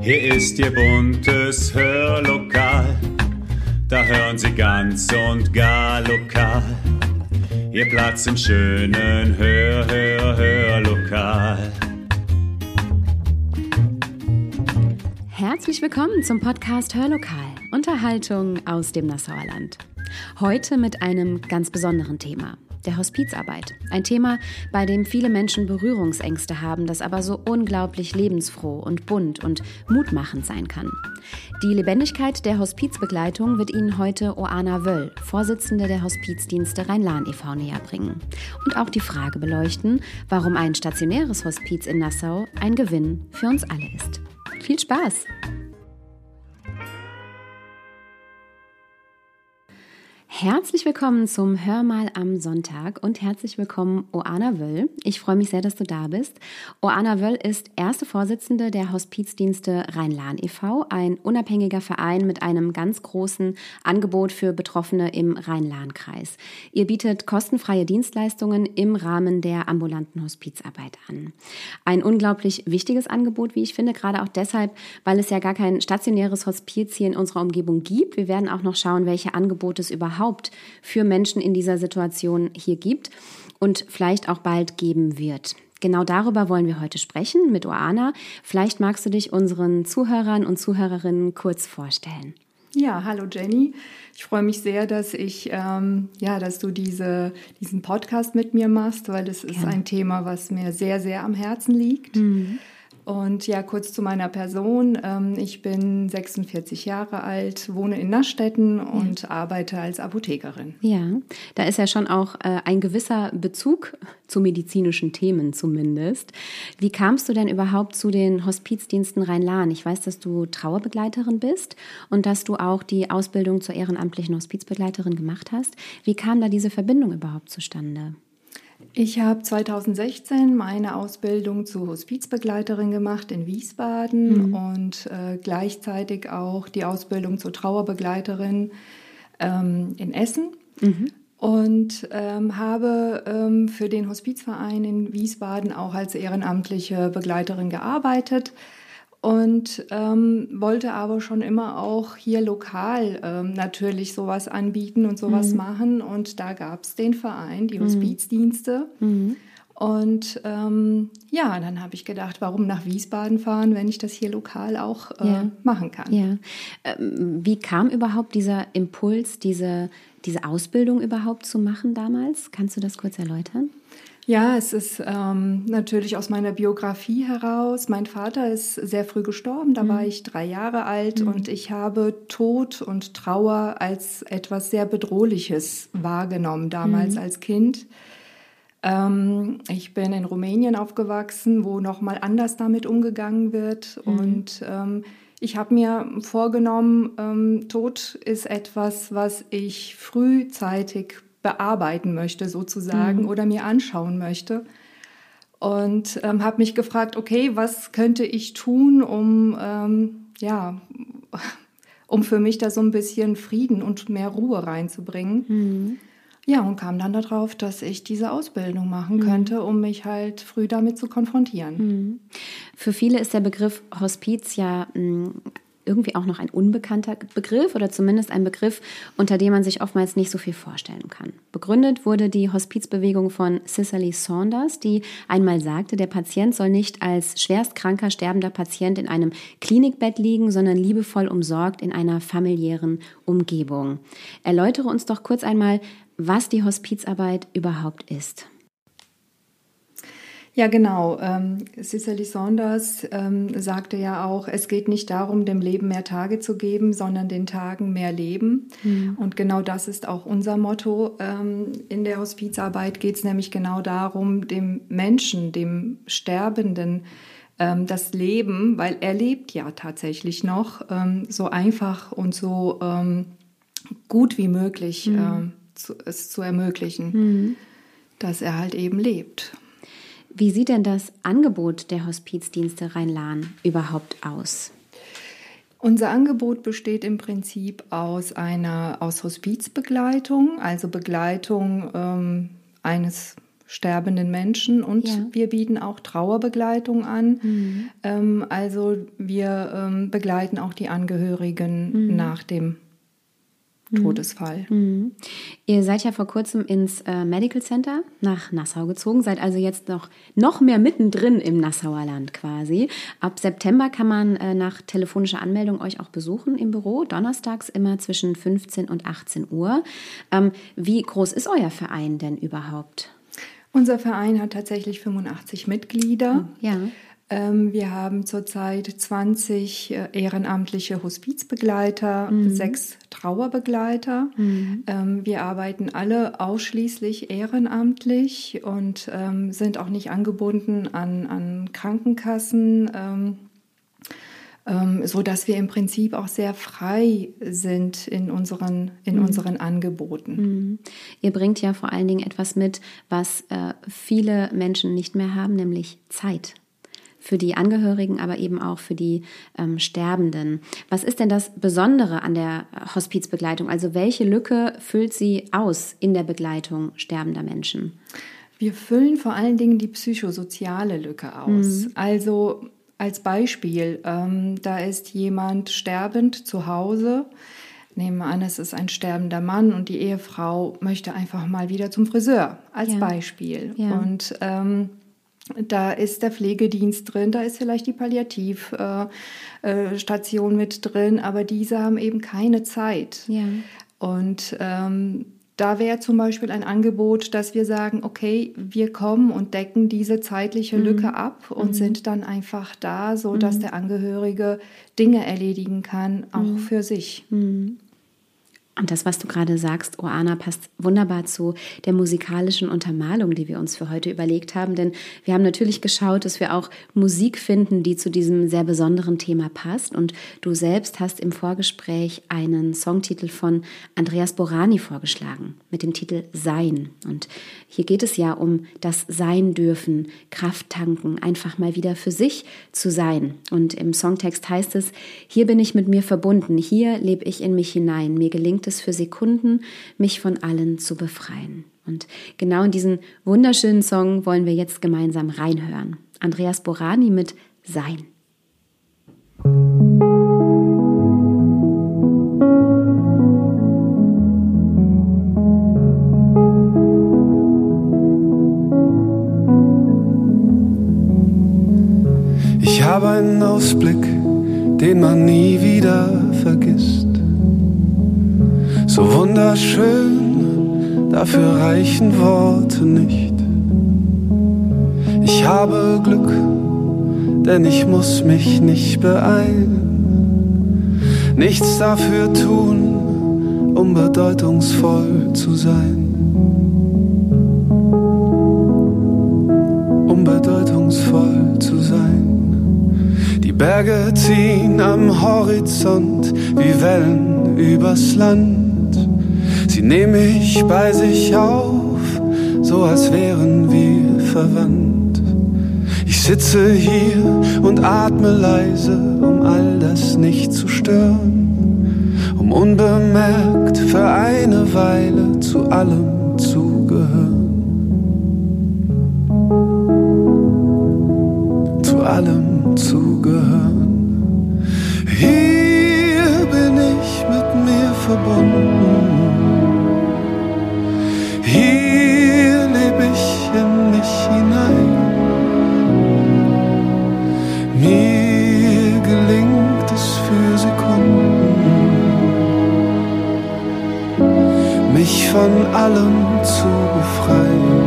Hier ist Ihr buntes Hörlokal, da hören Sie ganz und gar lokal. Ihr Platz im schönen Hör, Hör, Hörlokal. Herzlich willkommen zum Podcast Hörlokal, Unterhaltung aus dem Nassauer Land. Heute mit einem ganz besonderen Thema der Hospizarbeit. Ein Thema, bei dem viele Menschen Berührungsängste haben, das aber so unglaublich lebensfroh und bunt und mutmachend sein kann. Die Lebendigkeit der Hospizbegleitung wird Ihnen heute Oana Wöll, Vorsitzende der Hospizdienste Rhein-Lahn e.V. näher bringen. Und auch die Frage beleuchten, warum ein stationäres Hospiz in Nassau ein Gewinn für uns alle ist. Viel Spaß! Herzlich willkommen zum Hör mal am Sonntag und herzlich willkommen Oana Wöll. Ich freue mich sehr, dass du da bist. Oana Wöll ist erste Vorsitzende der Hospizdienste Rhein-Lahn e.V., ein unabhängiger Verein mit einem ganz großen Angebot für Betroffene im Rhein-Lahn-Kreis. Ihr bietet kostenfreie Dienstleistungen im Rahmen der ambulanten Hospizarbeit an. Ein unglaublich wichtiges Angebot, wie ich finde, gerade auch deshalb, weil es ja gar kein stationäres Hospiz hier in unserer Umgebung gibt. Wir werden auch noch schauen, welche Angebote es überhaupt überhaupt für Menschen in dieser Situation hier gibt und vielleicht auch bald geben wird. Genau darüber wollen wir heute sprechen mit Oana. Vielleicht magst du dich unseren Zuhörern und Zuhörerinnen kurz vorstellen. Ja, hallo Jenny. Ich freue mich sehr, dass ich ähm, ja, dass du diese, diesen Podcast mit mir machst, weil das ist ein Thema, was mir sehr, sehr am Herzen liegt. Mhm. Und ja, kurz zu meiner Person. Ähm, ich bin 46 Jahre alt, wohne in Nassstetten und ja. arbeite als Apothekerin. Ja, da ist ja schon auch äh, ein gewisser Bezug zu medizinischen Themen zumindest. Wie kamst du denn überhaupt zu den Hospizdiensten Rhein-Lahn? Ich weiß, dass du Trauerbegleiterin bist und dass du auch die Ausbildung zur ehrenamtlichen Hospizbegleiterin gemacht hast. Wie kam da diese Verbindung überhaupt zustande? Ich habe 2016 meine Ausbildung zur Hospizbegleiterin gemacht in Wiesbaden mhm. und äh, gleichzeitig auch die Ausbildung zur Trauerbegleiterin ähm, in Essen. Mhm. Und ähm, habe ähm, für den Hospizverein in Wiesbaden auch als ehrenamtliche Begleiterin gearbeitet und ähm, wollte aber schon immer auch hier lokal ähm, natürlich sowas anbieten und sowas mhm. machen. Und da gab es den Verein, die mhm. Hospizdienste. Mhm. Und ähm, ja, dann habe ich gedacht, warum nach Wiesbaden fahren, wenn ich das hier lokal auch äh, ja. machen kann. Ja. Ähm, wie kam überhaupt dieser Impuls, diese, diese Ausbildung überhaupt zu machen damals? Kannst du das kurz erläutern? Ja, es ist ähm, natürlich aus meiner Biografie heraus. Mein Vater ist sehr früh gestorben, da mhm. war ich drei Jahre alt mhm. und ich habe Tod und Trauer als etwas sehr Bedrohliches wahrgenommen, damals mhm. als Kind. Ähm, ich bin in Rumänien aufgewachsen, wo nochmal anders damit umgegangen wird mhm. und ähm, ich habe mir vorgenommen, ähm, Tod ist etwas, was ich frühzeitig bearbeiten möchte sozusagen mhm. oder mir anschauen möchte. Und ähm, habe mich gefragt, okay, was könnte ich tun, um, ähm, ja, um für mich da so ein bisschen Frieden und mehr Ruhe reinzubringen. Mhm. Ja, und kam dann darauf, dass ich diese Ausbildung machen mhm. könnte, um mich halt früh damit zu konfrontieren. Mhm. Für viele ist der Begriff Hospiz ja mm, irgendwie auch noch ein unbekannter Begriff oder zumindest ein Begriff, unter dem man sich oftmals nicht so viel vorstellen kann. Begründet wurde die Hospizbewegung von Cicely Saunders, die einmal sagte, der Patient soll nicht als schwerstkranker, sterbender Patient in einem Klinikbett liegen, sondern liebevoll umsorgt in einer familiären Umgebung. Erläutere uns doch kurz einmal, was die Hospizarbeit überhaupt ist. Ja, genau. Ähm, Cicely Saunders ähm, sagte ja auch, es geht nicht darum, dem Leben mehr Tage zu geben, sondern den Tagen mehr Leben. Mhm. Und genau das ist auch unser Motto. Ähm, in der Hospizarbeit geht es nämlich genau darum, dem Menschen, dem Sterbenden, ähm, das Leben, weil er lebt ja tatsächlich noch, so einfach und so gut wie möglich mhm. zu, es zu ermöglichen, mhm. dass er halt eben lebt. Wie sieht denn das Angebot der Hospizdienste Rhein-Lahn überhaupt aus? Unser Angebot besteht im Prinzip aus einer aus Hospizbegleitung, also Begleitung ähm, eines sterbenden Menschen und ja. wir bieten auch Trauerbegleitung an. Mhm. Ähm, also wir ähm, begleiten auch die Angehörigen mhm. nach dem. Todesfall. Mhm. Ihr seid ja vor kurzem ins äh, Medical Center nach Nassau gezogen, seid also jetzt noch, noch mehr mittendrin im Nassauer Land quasi. Ab September kann man äh, nach telefonischer Anmeldung euch auch besuchen im Büro, donnerstags immer zwischen 15 und 18 Uhr. Ähm, wie groß ist euer Verein denn überhaupt? Unser Verein hat tatsächlich 85 Mitglieder. Ja. Ähm, wir haben zurzeit 20 äh, ehrenamtliche Hospizbegleiter, mhm. sechs Trauerbegleiter. Mhm. Ähm, wir arbeiten alle ausschließlich ehrenamtlich und ähm, sind auch nicht angebunden an, an Krankenkassen. So dass wir im Prinzip auch sehr frei sind in unseren, in mhm. unseren Angeboten. Mhm. Ihr bringt ja vor allen Dingen etwas mit, was äh, viele Menschen nicht mehr haben, nämlich Zeit für die Angehörigen, aber eben auch für die ähm, Sterbenden. Was ist denn das Besondere an der Hospizbegleitung? Also welche Lücke füllt sie aus in der Begleitung sterbender Menschen? Wir füllen vor allen Dingen die psychosoziale Lücke aus. Mhm. Also als Beispiel, ähm, da ist jemand sterbend zu Hause. Nehmen wir an, es ist ein sterbender Mann und die Ehefrau möchte einfach mal wieder zum Friseur, als ja. Beispiel. Ja. Und ähm, da ist der Pflegedienst drin, da ist vielleicht die Palliativstation äh, äh, mit drin, aber diese haben eben keine Zeit. Ja. Und ähm, da wäre zum Beispiel ein Angebot, dass wir sagen, okay, wir kommen und decken diese zeitliche Lücke mhm. ab und mhm. sind dann einfach da, so dass mhm. der Angehörige Dinge erledigen kann, auch mhm. für sich. Und das, was du gerade sagst, Oana, passt wunderbar zu der musikalischen Untermalung, die wir uns für heute überlegt haben. Denn wir haben natürlich geschaut, dass wir auch Musik finden, die zu diesem sehr besonderen Thema passt. Und du selbst hast im Vorgespräch einen Songtitel von Andreas Borani vorgeschlagen mit dem Titel Sein. Und hier geht es ja um das Sein dürfen, Kraft tanken, einfach mal wieder für sich zu sein. Und im Songtext heißt es, hier bin ich mit mir verbunden, hier lebe ich in mich hinein, mir gelingt es für Sekunden, mich von allen zu befreien. Und genau in diesen wunderschönen Song wollen wir jetzt gemeinsam reinhören. Andreas Borani mit Sein. Ich habe einen Ausblick, den man nie wieder vergisst so wunderschön, dafür reichen Worte nicht. Ich habe Glück, denn ich muss mich nicht beeilen, nichts dafür tun, um bedeutungsvoll zu sein. Um bedeutungsvoll zu sein. Die Berge ziehen am Horizont wie Wellen übers Land. Sie nehmen mich bei sich auf, so als wären wir verwandt. Ich sitze hier und atme leise, um all das nicht zu stören, um unbemerkt für eine Weile zu allem zu gehören. Zu allem zu gehören. Hier bin ich mit mir verbunden. Von allem zu befreien.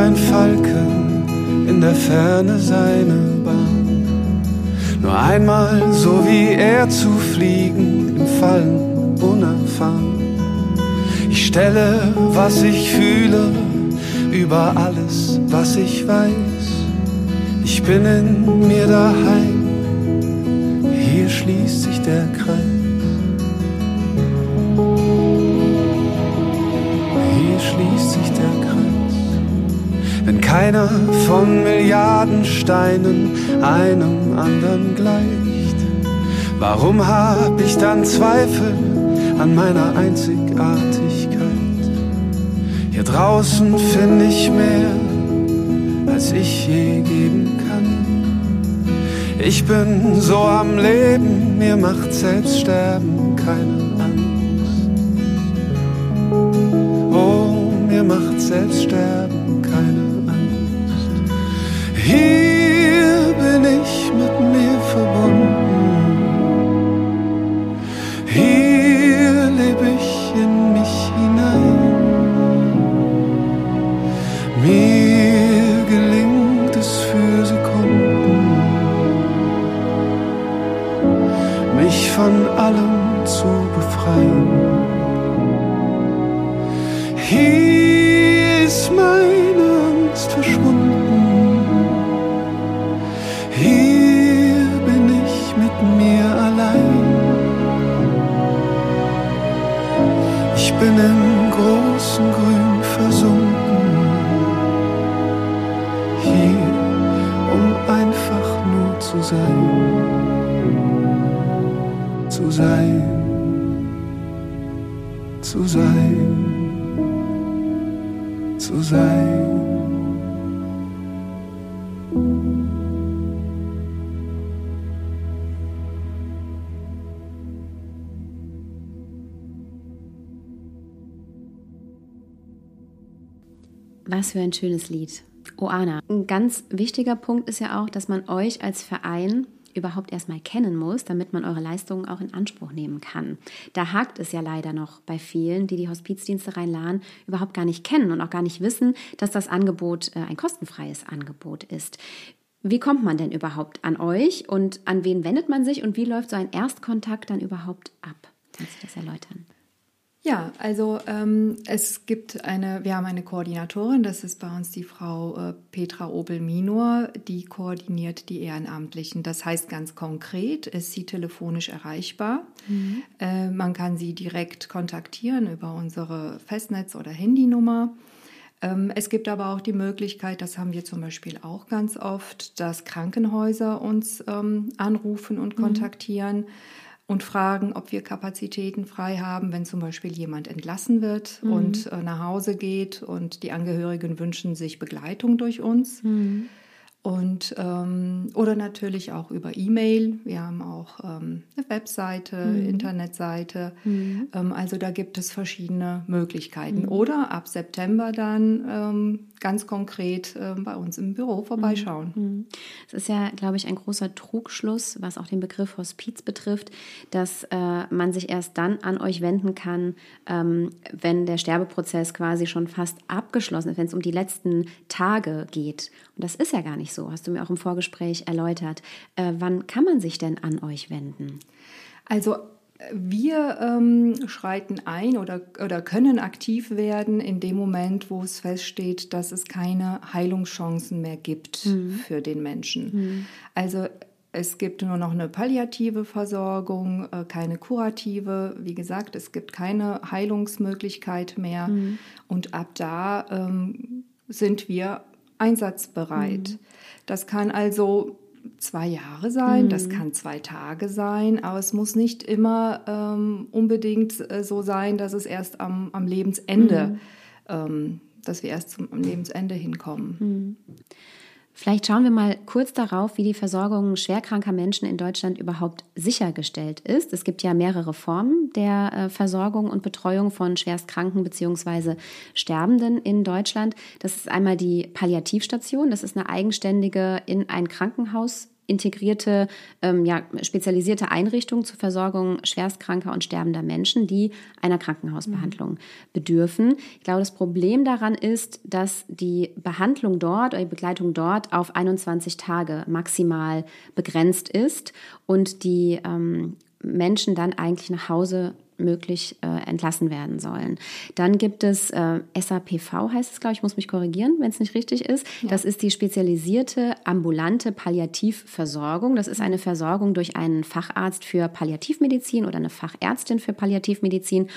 Ein Falke in der Ferne seine Bahn. Nur einmal so wie er zu fliegen, im Fallen unerfahren. Ich stelle, was ich fühle, über alles, was ich weiß. Ich bin in mir daheim, hier schließt sich der Kreis. Keiner von Milliarden Steinen einem anderen gleicht, warum hab ich dann Zweifel an meiner Einzigartigkeit? Hier draußen finde ich mehr, als ich je geben kann. Ich bin so am Leben, mir macht selbst Sterben keine Angst. Oh, mir macht selbst Sterben keine Angst. Hier zu sein. Zu sein. Zu sein. Zu sein. Was für ein schönes Lied. Oana, ein ganz wichtiger Punkt ist ja auch, dass man euch als Verein überhaupt erstmal kennen muss, damit man eure Leistungen auch in Anspruch nehmen kann. Da hakt es ja leider noch bei vielen, die die Hospizdienste Rhein-Lahn überhaupt gar nicht kennen und auch gar nicht wissen, dass das Angebot äh, ein kostenfreies Angebot ist. Wie kommt man denn überhaupt an euch und an wen wendet man sich und wie läuft so ein Erstkontakt dann überhaupt ab? Kannst du das erläutern? Ja, also ähm, es gibt eine, wir haben eine Koordinatorin, das ist bei uns die Frau äh, Petra Obel-Minor, die koordiniert die Ehrenamtlichen. Das heißt ganz konkret, ist sie telefonisch erreichbar. Mhm. Äh, man kann sie direkt kontaktieren über unsere Festnetz- oder Handynummer. Ähm, es gibt aber auch die Möglichkeit, das haben wir zum Beispiel auch ganz oft, dass Krankenhäuser uns ähm, anrufen und kontaktieren. Mhm und fragen, ob wir Kapazitäten frei haben, wenn zum Beispiel jemand entlassen wird mhm. und äh, nach Hause geht und die Angehörigen wünschen sich Begleitung durch uns. Mhm. Und ähm, oder natürlich auch über E-Mail. Wir haben auch ähm, eine Webseite, mhm. Internetseite. Mhm. Ähm, also da gibt es verschiedene Möglichkeiten. Mhm. Oder ab September dann ähm, ganz konkret äh, bei uns im Büro vorbeischauen. Mhm. Mhm. Es ist ja, glaube ich, ein großer Trugschluss, was auch den Begriff Hospiz betrifft, dass äh, man sich erst dann an euch wenden kann, ähm, wenn der Sterbeprozess quasi schon fast abgeschlossen ist, wenn es um die letzten Tage geht. Und das ist ja gar nicht so, hast du mir auch im Vorgespräch erläutert. Äh, wann kann man sich denn an euch wenden? Also wir ähm, schreiten ein oder, oder können aktiv werden in dem Moment, wo es feststeht, dass es keine Heilungschancen mehr gibt mhm. für den Menschen. Mhm. Also es gibt nur noch eine palliative Versorgung, äh, keine kurative. Wie gesagt, es gibt keine Heilungsmöglichkeit mehr. Mhm. Und ab da ähm, sind wir einsatzbereit. Mhm. Das kann also zwei Jahre sein, mhm. das kann zwei Tage sein, aber es muss nicht immer ähm, unbedingt äh, so sein, dass es erst am, am Lebensende, mhm. ähm, dass wir erst zum Lebensende hinkommen. Mhm. Vielleicht schauen wir mal kurz darauf, wie die Versorgung schwerkranker Menschen in Deutschland überhaupt sichergestellt ist. Es gibt ja mehrere Formen der äh, Versorgung und Betreuung von Schwerstkranken bzw. Sterbenden in Deutschland. Das ist einmal die Palliativstation. Das ist eine eigenständige in ein Krankenhaus integrierte, ähm, ja, spezialisierte Einrichtung zur Versorgung schwerstkranker und sterbender Menschen, die einer Krankenhausbehandlung mhm. bedürfen. Ich glaube, das Problem daran ist, dass die Behandlung dort oder die Begleitung dort auf 21 Tage maximal begrenzt ist und die ähm, Menschen dann eigentlich nach Hause möglich äh, entlassen werden sollen. Dann gibt es äh, SAPV, heißt es, glaube ich, muss mich korrigieren, wenn es nicht richtig ist. Ja. Das ist die spezialisierte ambulante Palliativversorgung. Das ist eine Versorgung durch einen Facharzt für Palliativmedizin oder eine Fachärztin für Palliativmedizin.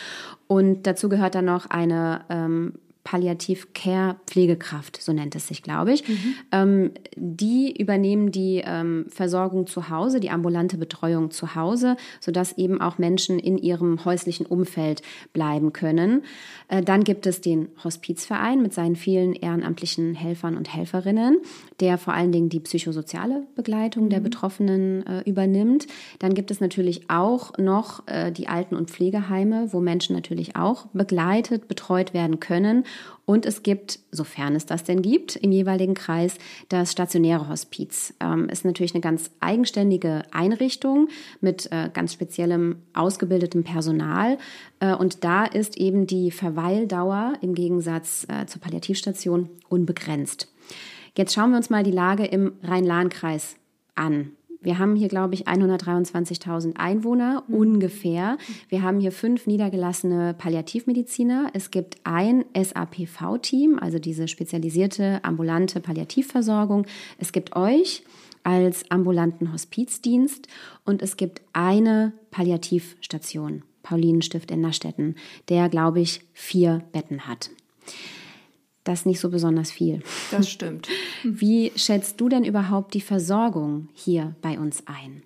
Und dazu gehört dann noch eine ähm, Palliativ-Care Pflegekraft, so nennt es sich, glaube ich. Mhm. Ähm, die übernehmen die ähm, Versorgung zu Hause, die ambulante Betreuung zu Hause, sodass eben auch Menschen in ihrem häuslichen Umfeld bleiben können. Äh, dann gibt es den Hospizverein mit seinen vielen ehrenamtlichen Helfern und Helferinnen, der vor allen Dingen die psychosoziale Begleitung mhm. der Betroffenen äh, übernimmt. Dann gibt es natürlich auch noch äh, die Alten- und Pflegeheime, wo Menschen natürlich auch begleitet, betreut werden können. Und es gibt, sofern es das denn gibt, im jeweiligen Kreis das stationäre Hospiz. Ähm, ist natürlich eine ganz eigenständige Einrichtung mit äh, ganz speziellem ausgebildetem Personal. Äh, und da ist eben die Verweildauer im Gegensatz äh, zur Palliativstation unbegrenzt. Jetzt schauen wir uns mal die Lage im Rhein-Lahn-Kreis an. Wir haben hier, glaube ich, 123.000 Einwohner mhm. ungefähr. Wir haben hier fünf niedergelassene Palliativmediziner. Es gibt ein SAPV-Team, also diese spezialisierte ambulante Palliativversorgung. Es gibt euch als ambulanten Hospizdienst und es gibt eine Palliativstation, Paulinenstift in Nastetten, der, glaube ich, vier Betten hat das nicht so besonders viel. Das stimmt. Wie schätzt du denn überhaupt die Versorgung hier bei uns ein?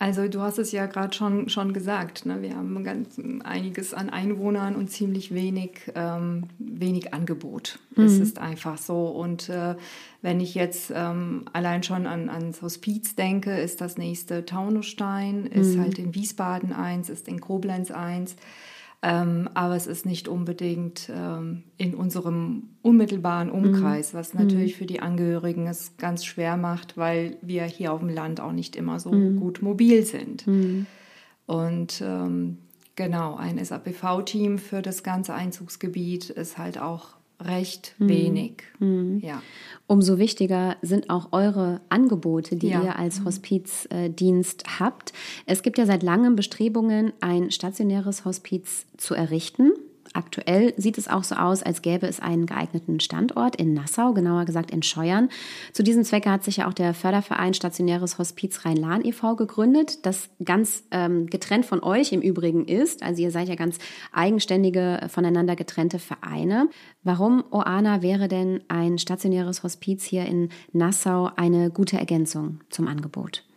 Also du hast es ja gerade schon, schon gesagt, ne? wir haben ganz, einiges an Einwohnern und ziemlich wenig, ähm, wenig Angebot. Mhm. Es ist einfach so. Und äh, wenn ich jetzt ähm, allein schon an, ans Hospiz denke, ist das nächste Taunusstein, ist mhm. halt in Wiesbaden eins, ist in Koblenz eins. Ähm, aber es ist nicht unbedingt ähm, in unserem unmittelbaren Umkreis, was mhm. natürlich für die Angehörigen es ganz schwer macht, weil wir hier auf dem Land auch nicht immer so mhm. gut mobil sind. Mhm. Und ähm, genau, ein SAPV-Team für das ganze Einzugsgebiet ist halt auch recht mhm. wenig. Mhm. Ja. Umso wichtiger sind auch eure Angebote, die ja. ihr als mhm. Hospizdienst habt. Es gibt ja seit langem Bestrebungen, ein stationäres Hospiz zu errichten. Aktuell sieht es auch so aus, als gäbe es einen geeigneten Standort in Nassau, genauer gesagt in Scheuern. Zu diesem Zwecke hat sich ja auch der Förderverein Stationäres Hospiz Rhein-Lahn e.V. gegründet, das ganz ähm, getrennt von euch im Übrigen ist. Also ihr seid ja ganz eigenständige, voneinander getrennte Vereine. Warum, Oana, wäre denn ein stationäres Hospiz hier in Nassau eine gute Ergänzung zum Angebot?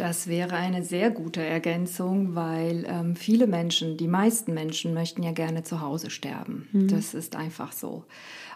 Das wäre eine sehr gute Ergänzung, weil ähm, viele Menschen, die meisten Menschen möchten ja gerne zu Hause sterben. Mhm. Das ist einfach so.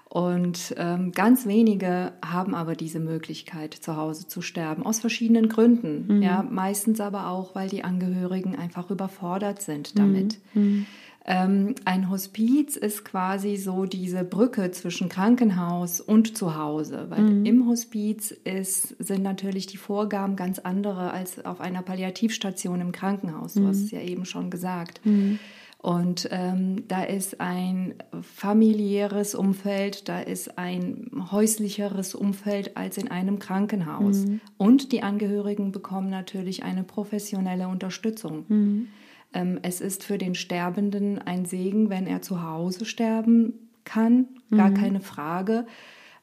Und ähm, ganz wenige haben aber diese Möglichkeit, zu Hause zu sterben, aus verschiedenen Gründen. Mhm. Ja, meistens aber auch, weil die Angehörigen einfach überfordert sind damit. Mhm. Mhm. Ähm, ein Hospiz ist quasi so diese Brücke zwischen Krankenhaus und Zuhause, weil mhm. im Hospiz ist, sind natürlich die Vorgaben ganz andere als auf einer Palliativstation im Krankenhaus. Du mhm. hast es ja eben schon gesagt. Mhm. Und ähm, da ist ein familiäres Umfeld, da ist ein häuslicheres Umfeld als in einem Krankenhaus. Mhm. Und die Angehörigen bekommen natürlich eine professionelle Unterstützung. Mhm. Ähm, es ist für den Sterbenden ein Segen, wenn er zu Hause sterben kann, gar mhm. keine Frage.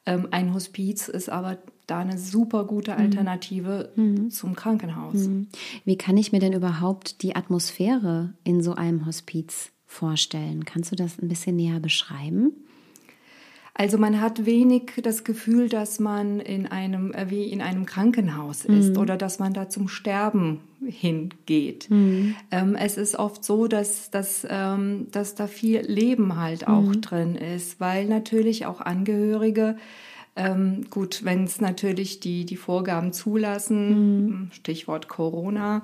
Ähm, ein Hospiz ist aber da eine super gute mhm. Alternative mhm. zum Krankenhaus. Mhm. Wie kann ich mir denn überhaupt die Atmosphäre in so einem Hospiz vorstellen? Kannst du das ein bisschen näher beschreiben? Also man hat wenig das Gefühl, dass man in einem äh, wie in einem Krankenhaus ist mhm. oder dass man da zum Sterben hingeht. Mhm. Ähm, es ist oft so, dass, dass, ähm, dass da viel Leben halt auch mhm. drin ist, weil natürlich auch Angehörige ähm, gut, wenn es natürlich die, die Vorgaben zulassen, mhm. Stichwort Corona,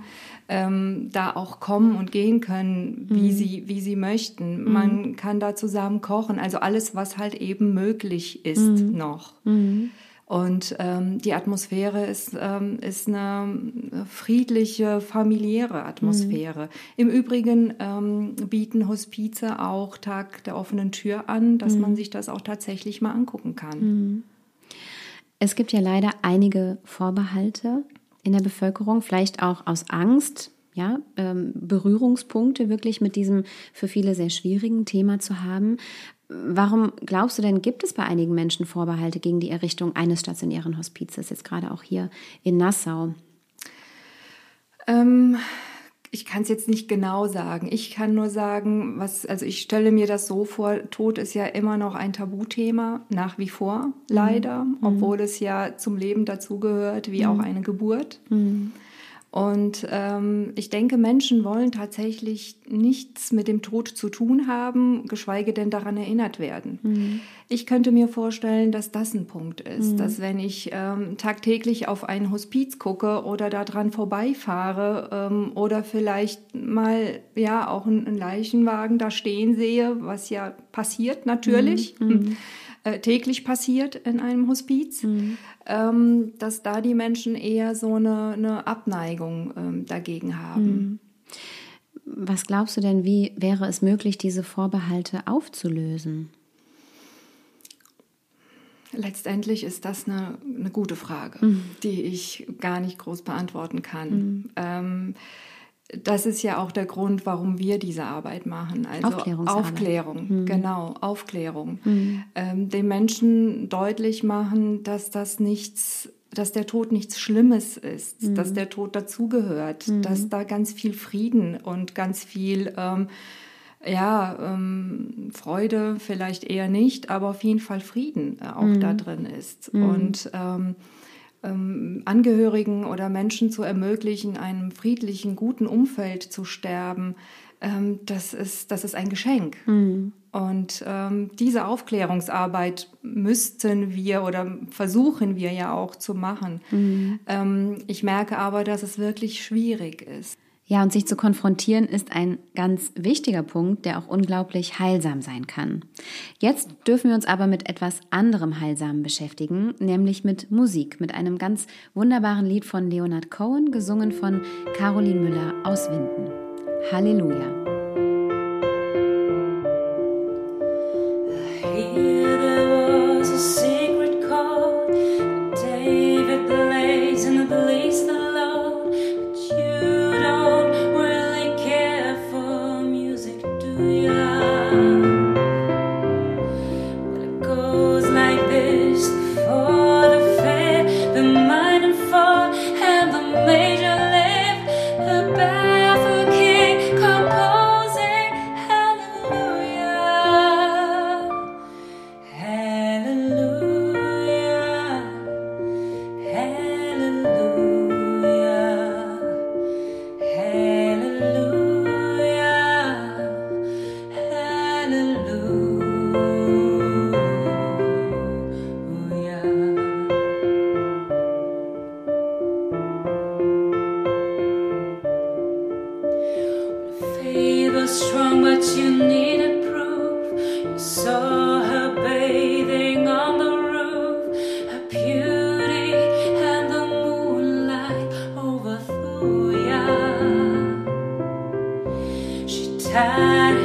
ähm, da auch kommen und gehen können, wie, mhm. sie, wie sie möchten. Mhm. Man kann da zusammen kochen, also alles, was halt eben möglich ist mhm. noch. Mhm. Und ähm, die Atmosphäre ist, ähm, ist eine friedliche, familiäre Atmosphäre. Mhm. Im Übrigen ähm, bieten Hospize auch Tag der offenen Tür an, dass mhm. man sich das auch tatsächlich mal angucken kann. Mhm. Es gibt ja leider einige Vorbehalte in der Bevölkerung, vielleicht auch aus Angst, ja, ähm, Berührungspunkte wirklich mit diesem für viele sehr schwierigen Thema zu haben. Warum glaubst du denn, gibt es bei einigen Menschen Vorbehalte gegen die Errichtung eines stationären Hospizes, jetzt gerade auch hier in Nassau? Ähm, ich kann es jetzt nicht genau sagen. Ich kann nur sagen, was, also ich stelle mir das so vor, Tod ist ja immer noch ein Tabuthema, nach wie vor, leider, mhm. obwohl es ja zum Leben dazugehört, wie mhm. auch eine Geburt. Mhm. Und ähm, ich denke, Menschen wollen tatsächlich nichts mit dem Tod zu tun haben, geschweige denn daran erinnert werden. Mhm. Ich könnte mir vorstellen, dass das ein Punkt ist, mhm. dass wenn ich ähm, tagtäglich auf ein Hospiz gucke oder daran vorbeifahre ähm, oder vielleicht mal ja auch einen Leichenwagen da stehen sehe, was ja passiert natürlich. Mhm. Äh, täglich passiert in einem Hospiz, mhm. ähm, dass da die Menschen eher so eine, eine Abneigung ähm, dagegen haben. Mhm. Was glaubst du denn, wie wäre es möglich, diese Vorbehalte aufzulösen? Letztendlich ist das eine, eine gute Frage, mhm. die ich gar nicht groß beantworten kann. Mhm. Ähm, das ist ja auch der Grund, warum wir diese Arbeit machen. Also Aufklärung, hm. genau, Aufklärung. Hm. Ähm, den Menschen deutlich machen, dass das nichts, dass der Tod nichts Schlimmes ist, hm. dass der Tod dazugehört, hm. dass da ganz viel Frieden und ganz viel ähm, ja, ähm, Freude vielleicht eher nicht, aber auf jeden Fall Frieden äh, auch hm. da drin ist. Hm. Und ähm, Angehörigen oder Menschen zu ermöglichen, einem friedlichen, guten Umfeld zu sterben, ähm, das, ist, das ist ein Geschenk. Mhm. Und ähm, diese Aufklärungsarbeit müssten wir oder versuchen wir ja auch zu machen. Mhm. Ähm, ich merke aber, dass es wirklich schwierig ist. Ja, und sich zu konfrontieren ist ein ganz wichtiger Punkt, der auch unglaublich heilsam sein kann. Jetzt dürfen wir uns aber mit etwas anderem Heilsamen beschäftigen, nämlich mit Musik, mit einem ganz wunderbaren Lied von Leonard Cohen, gesungen von Caroline Müller aus Winden. Halleluja. time.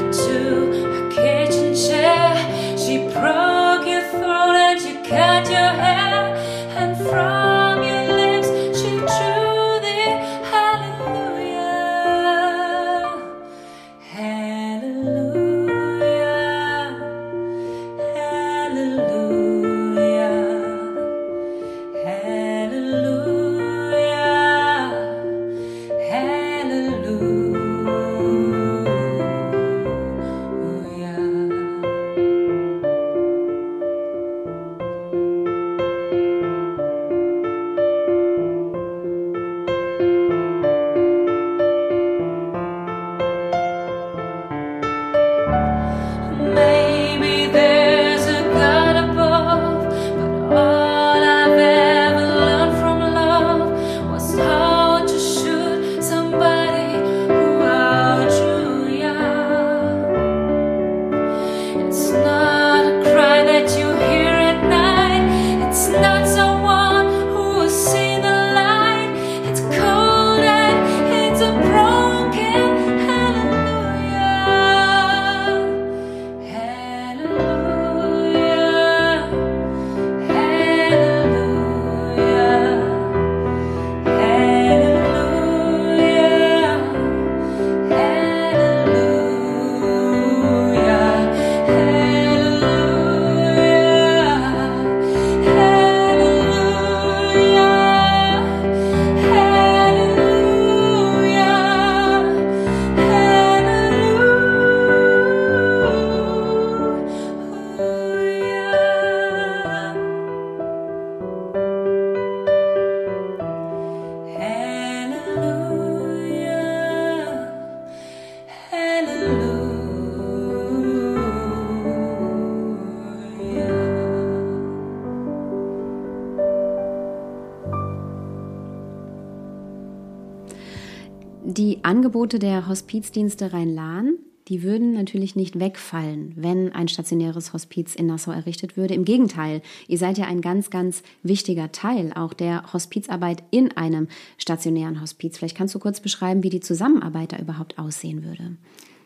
Angebote der Hospizdienste Rhein-Lahn die würden natürlich nicht wegfallen, wenn ein stationäres Hospiz in Nassau errichtet würde. Im Gegenteil, ihr seid ja ein ganz, ganz wichtiger Teil auch der Hospizarbeit in einem stationären Hospiz. Vielleicht kannst du kurz beschreiben, wie die Zusammenarbeit da überhaupt aussehen würde.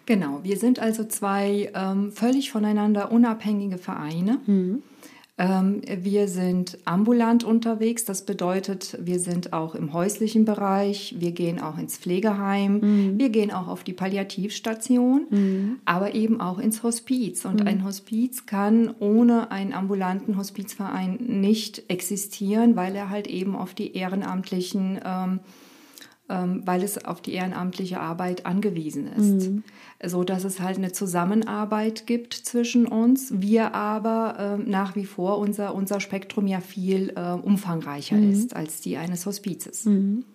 Genau, wir sind also zwei ähm, völlig voneinander unabhängige Vereine. Mhm. Ähm, wir sind ambulant unterwegs, das bedeutet, wir sind auch im häuslichen Bereich, wir gehen auch ins Pflegeheim, mhm. wir gehen auch auf die Palliativstation, mhm. aber eben auch ins Hospiz. Und mhm. ein Hospiz kann ohne einen ambulanten Hospizverein nicht existieren, weil er halt eben auf die ehrenamtlichen ähm, ähm, weil es auf die ehrenamtliche Arbeit angewiesen ist. Mhm. So dass es halt eine Zusammenarbeit gibt zwischen uns, wir aber äh, nach wie vor unser, unser Spektrum ja viel äh, umfangreicher mhm. ist als die eines Hospizes. Mhm.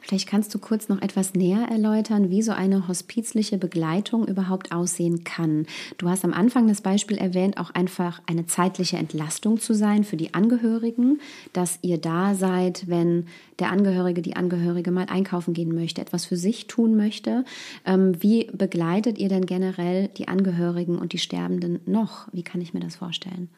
Vielleicht kannst du kurz noch etwas näher erläutern, wie so eine hospizliche Begleitung überhaupt aussehen kann. Du hast am Anfang das Beispiel erwähnt, auch einfach eine zeitliche Entlastung zu sein für die Angehörigen, dass ihr da seid, wenn der Angehörige, die Angehörige mal einkaufen gehen möchte, etwas für sich tun möchte. Ähm, wie begleitet ihr denn generell die Angehörigen und die Sterbenden noch? Wie kann ich mir das vorstellen?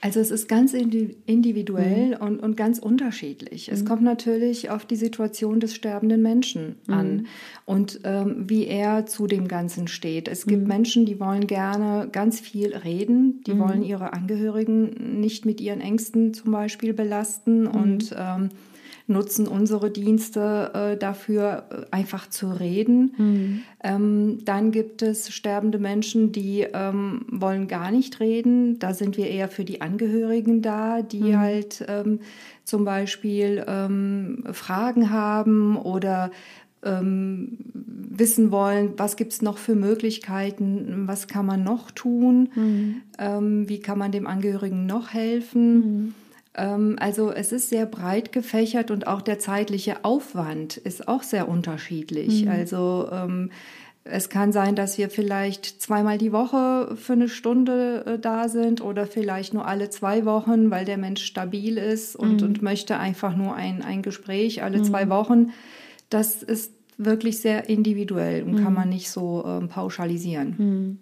Also es ist ganz individuell mhm. und, und ganz unterschiedlich. Es mhm. kommt natürlich auf die Situation des sterbenden Menschen an mhm. und ähm, wie er zu dem Ganzen steht. Es gibt mhm. Menschen, die wollen gerne ganz viel reden, die mhm. wollen ihre Angehörigen nicht mit ihren Ängsten zum Beispiel belasten und ähm, nutzen unsere Dienste äh, dafür, äh, einfach zu reden. Mhm. Ähm, dann gibt es sterbende Menschen, die ähm, wollen gar nicht reden. Da sind wir eher für die Angehörigen da, die mhm. halt ähm, zum Beispiel ähm, Fragen haben oder ähm, wissen wollen, was gibt es noch für Möglichkeiten, was kann man noch tun, mhm. ähm, wie kann man dem Angehörigen noch helfen. Ähm, also es ist sehr breit gefächert und auch der zeitliche Aufwand ist auch sehr unterschiedlich. Mhm. Also ähm, es kann sein, dass wir vielleicht zweimal die Woche für eine Stunde äh, da sind oder vielleicht nur alle zwei Wochen, weil der Mensch stabil ist und, mhm. und möchte einfach nur ein, ein Gespräch alle mhm. zwei Wochen. Das ist wirklich sehr individuell und kann mhm. man nicht so ähm, pauschalisieren. Mhm.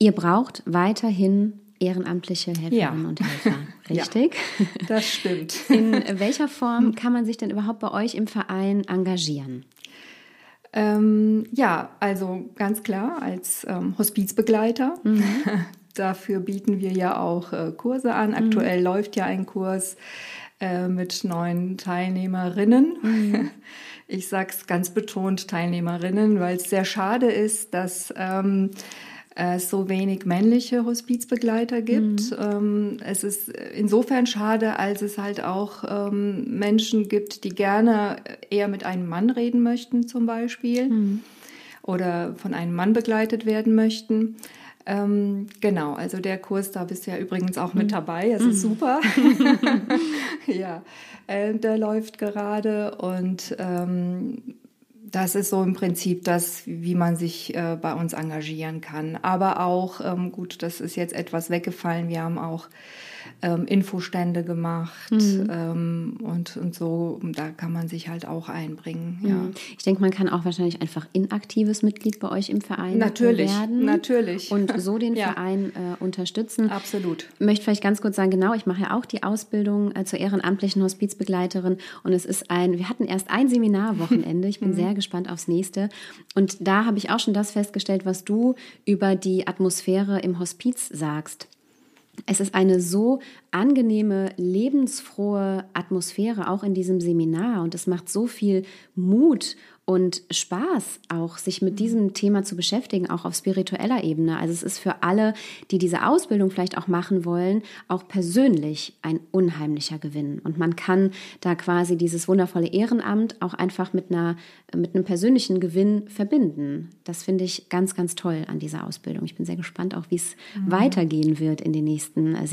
Ihr braucht weiterhin ehrenamtliche Helferinnen ja. und Helfer, richtig? Ja, das stimmt. In welcher Form kann man sich denn überhaupt bei euch im Verein engagieren? Ähm, ja, also ganz klar als ähm, Hospizbegleiter. Mhm. Dafür bieten wir ja auch äh, Kurse an. Aktuell mhm. läuft ja ein Kurs äh, mit neuen Teilnehmerinnen. Mhm. Ich sage es ganz betont Teilnehmerinnen, weil es sehr schade ist, dass ähm, es so wenig männliche Hospizbegleiter gibt. Mhm. Ähm, es ist insofern schade, als es halt auch ähm, Menschen gibt, die gerne eher mit einem Mann reden möchten zum Beispiel mhm. oder von einem Mann begleitet werden möchten. Ähm, genau, also der Kurs, da bist du ja übrigens auch mit mhm. dabei, es ist mhm. super. ja, äh, der läuft gerade und ähm, das ist so im Prinzip das, wie man sich äh, bei uns engagieren kann. Aber auch, ähm, gut, das ist jetzt etwas weggefallen. Wir haben auch ähm, Infostände gemacht mhm. ähm, und, und so. Da kann man sich halt auch einbringen. Ja. Mhm. Ich denke, man kann auch wahrscheinlich einfach inaktives Mitglied bei euch im Verein natürlich, werden. Natürlich. Und so den ja. Verein äh, unterstützen. Absolut. Ich möchte vielleicht ganz kurz sagen, genau, ich mache ja auch die Ausbildung äh, zur ehrenamtlichen Hospizbegleiterin und es ist ein, wir hatten erst ein Seminarwochenende. Ich bin mhm. sehr gespannt aufs nächste. Und da habe ich auch schon das festgestellt, was du über die Atmosphäre im Hospiz sagst. Es ist eine so angenehme, lebensfrohe Atmosphäre auch in diesem Seminar und es macht so viel Mut und Spaß, auch sich mit mhm. diesem Thema zu beschäftigen, auch auf spiritueller Ebene. Also es ist für alle, die diese Ausbildung vielleicht auch machen wollen, auch persönlich ein unheimlicher Gewinn. Und man kann da quasi dieses wundervolle Ehrenamt auch einfach mit einer, mit einem persönlichen Gewinn verbinden. Das finde ich ganz, ganz toll an dieser Ausbildung. Ich bin sehr gespannt auch, wie es mhm. weitergehen wird in den nächsten äh,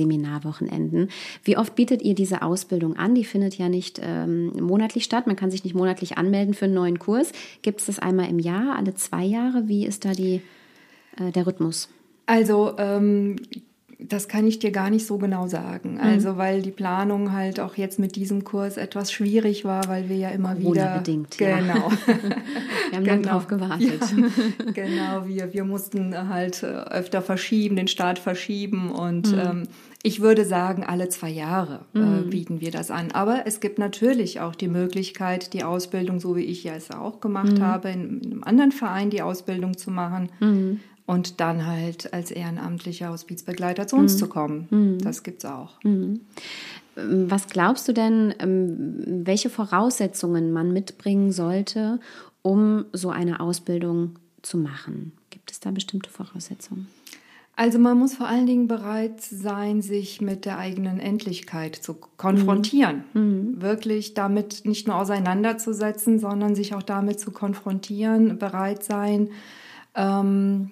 Seminarwochenenden. Wie oft bietet ihr diese Ausbildung an? Die findet ja nicht ähm, monatlich statt. Man kann sich nicht monatlich anmelden für einen neuen Kurs. Gibt es das einmal im Jahr, alle zwei Jahre? Wie ist da die, äh, der Rhythmus? Also ähm, Das kann ich dir gar nicht so genau sagen. Mhm. Also, weil die Planung halt auch jetzt mit diesem Kurs etwas schwierig war, weil wir ja immer wieder. bedingt. Genau. Ja. wir haben genau. drauf gewartet. Ja, genau, wir, wir mussten halt äh, öfter verschieben, den Start verschieben und mhm. ähm, ich würde sagen, alle zwei Jahre äh, mhm. bieten wir das an. Aber es gibt natürlich auch die Möglichkeit, die Ausbildung, so wie ich ja es auch gemacht mhm. habe, in, in, einem anderen Verein die Ausbildung zu machen. Mhm und dann halt als ehrenamtlicher Hospizbegleiter zu uns mhm. zu kommen. Mhm. Das gibt's auch. Mhm. Was glaubst du denn, ähm, welche Voraussetzungen man mitbringen sollte, um so eine Ausbildung zu machen? Gibt es da bestimmte Voraussetzungen? Also man muss vor allen Dingen bereit sein, sich mit der eigenen Endlichkeit zu konfrontieren. Mhm. mhm. Wirklich damit nicht nur auseinanderzusetzen, sondern sich auch damit zu konfrontieren, bereit sein, ähm,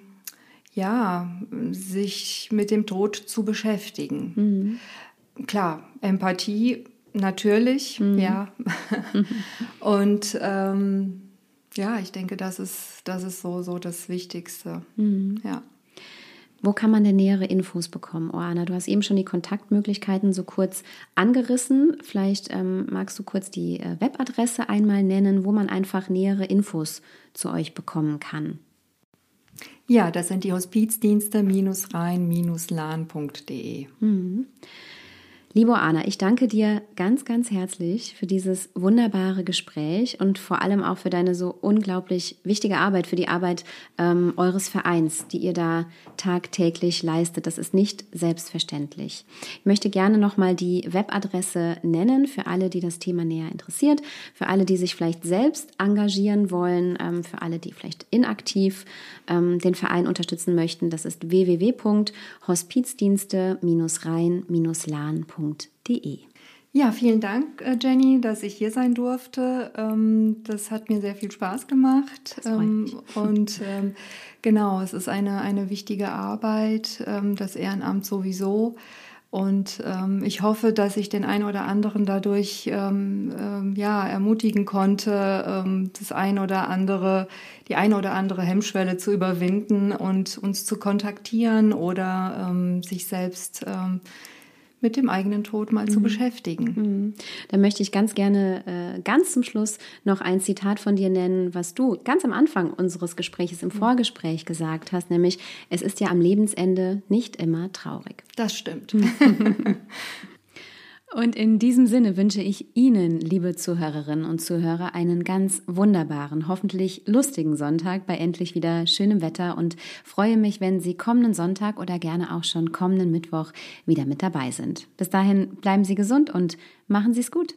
ja, sich mit dem Tod zu beschäftigen. Mhm. Klar, Empathie natürlich, mhm. ja. Und ähm, ja, ich denke, das ist, das ist so, so das Wichtigste. Mhm. Ja. Wo kann man denn nähere Infos bekommen, Oana? Du hast eben schon die Kontaktmöglichkeiten so kurz angerissen. Vielleicht ähm, magst du kurz die äh, Webadresse einmal nennen, wo man einfach nähere Infos zu euch bekommen kann. Ja, das sind die Hospizdienste-rein-lan.de. Mhm. Liebe Anna, ich danke dir ganz, ganz herzlich für dieses wunderbare Gespräch und vor allem auch für deine so unglaublich wichtige Arbeit, für die Arbeit ähm, eures Vereins, die ihr da tagtäglich leistet. Das ist nicht selbstverständlich. Ich möchte gerne nochmal die Webadresse nennen für alle, die das Thema näher interessiert, für alle, die sich vielleicht selbst engagieren wollen, ähm, für alle, die vielleicht inaktiv ähm, den Verein unterstützen möchten. Das ist www.hospizdienste-rein-lan.de www.ftf.de. Ja, vielen Dank, äh, Jenny, dass ich hier sein durfte. Ähm, das hat mir sehr viel Spaß gemacht. Ähm, und ähm, genau, es ist eine, eine wichtige Arbeit, das Ehrenamt sowieso. Und ähm, ich hoffe, dass ich den einen oder anderen dadurch ähm, ähm, ja, ermutigen konnte, das ein oder andere, die eine oder andere Hemmschwelle zu überwinden und uns zu kontaktieren oder sich selbst mit dem eigenen Tod mal mhm. zu beschäftigen. Mhm. Da möchte ich ganz gerne äh, ganz zum Schluss noch ein Zitat von dir nennen, was du ganz am Anfang unseres Gesprächs im mhm. Vorgespräch gesagt hast, nämlich es ist ja am Lebensende nicht immer traurig. Das stimmt. Und in diesem Sinne wünsche ich Ihnen, liebe Zuhörerinnen und Zuhörer, einen ganz wunderbaren, hoffentlich lustigen Sonntag bei endlich wieder schönem Wetter und freue mich, wenn Sie kommenden Sonntag oder gerne auch schon kommenden Mittwoch wieder mit dabei sind. Bis dahin bleiben Sie gesund und machen Sie es gut.